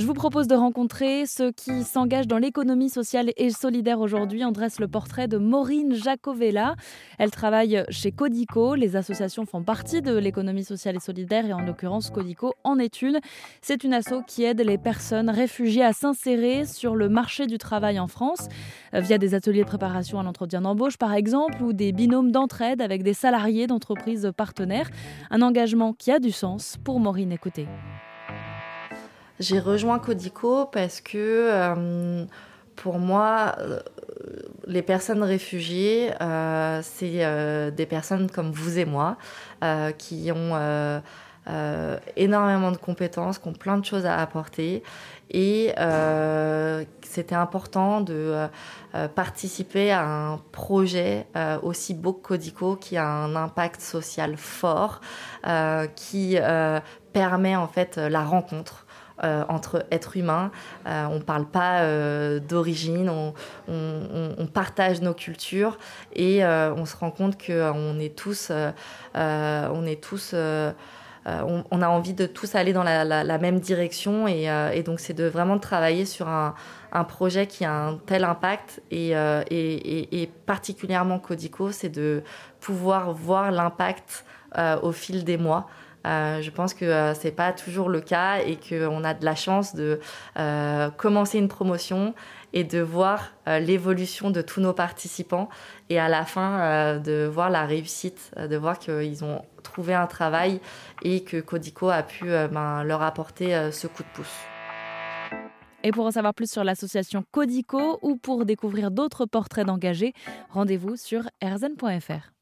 Je vous propose de rencontrer ceux qui s'engagent dans l'économie sociale et solidaire aujourd'hui. On dresse le portrait de Maureen Jacovella. Elle travaille chez Codico. Les associations font partie de l'économie sociale et solidaire et en l'occurrence Codico en est une. C'est une asso qui aide les personnes réfugiées à s'insérer sur le marché du travail en France euh, via des ateliers de préparation à l'entretien d'embauche par exemple ou des binômes d'entraide avec des salariés d'entreprises partenaires. Un engagement qui a du sens pour Maureen. Écoutez. J'ai rejoint Codico parce que euh, pour moi, euh, les personnes réfugiées, euh, c'est des personnes comme vous et moi qui ont énormément de compétences, qui ont plein de choses à apporter. Et c'était important de participer à un projet aussi beau que Codico qui a un impact social fort, qui permet en fait la rencontre. Euh, entre êtres humains. Euh, on ne parle pas euh, d'origine, on, partage nos cultures et on se rend compte qu'on est tous, on est tous on, a envie de tous aller dans la, même direction et, donc c'est de vraiment travailler sur un, projet qui a un tel impact et particulièrement Codico, c'est de pouvoir voir l'impact au fil des mois. Euh, je pense que euh, c'est pas toujours le cas et qu'on a de la chance de euh, commencer une promotion et de voir l'évolution de tous nos participants et à la fin de voir la réussite, de voir qu'ils ont trouvé un travail et que Codico a pu ben, leur apporter ce coup de pouce. Et pour en savoir plus sur l'association Codico ou pour découvrir d'autres portraits d'engagés, rendez-vous sur erzen.fr.